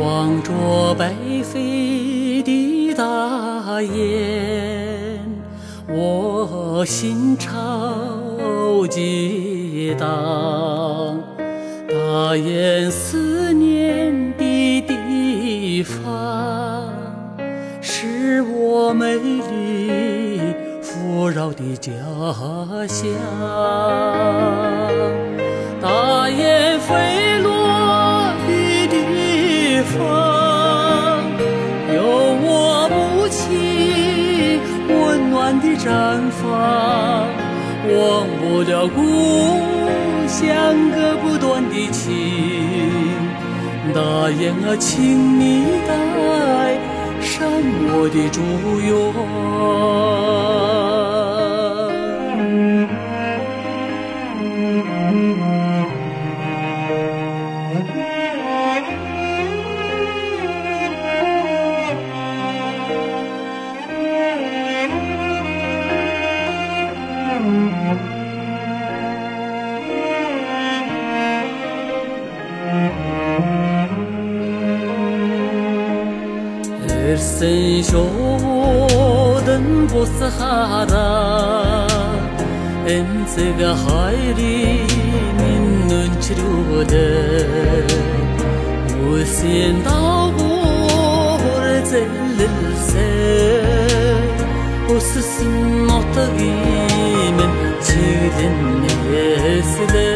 望着北飞的大雁，我心潮荡。大雁思念的地方，是我美丽富饶的家乡。大雁飞落的地方，有我母亲温暖的毡房，忘不了故乡割不断的情。大雁啊，请你带上我的祝愿。Ирсэн шуудын бус хараа Эмцэг хайри минь өнчрүүдээ Үлсэн дагуур зэлэлсээ Өссөн нотгийн минь чиглэн нээслээ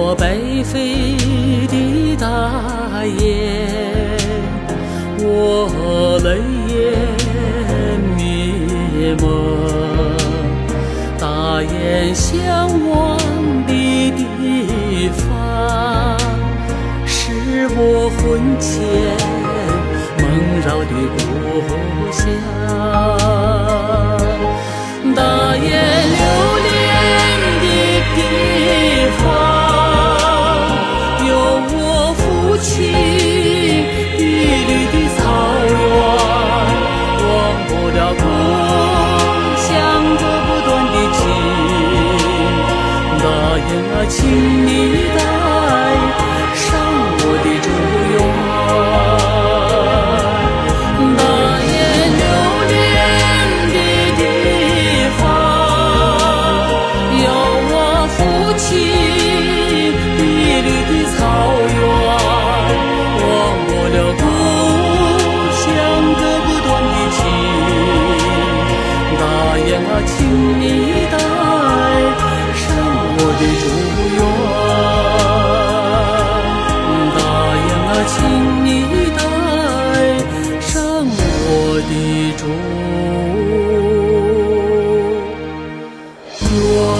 我北飞的大雁，我泪眼迷蒙。大雁向往的地方，是我魂牵梦绕的故乡。请你带上我的祝愿。大雁留恋的地方，有我父亲碧绿的草原，忘不了故乡割不断的情。大雁啊，请你。you are.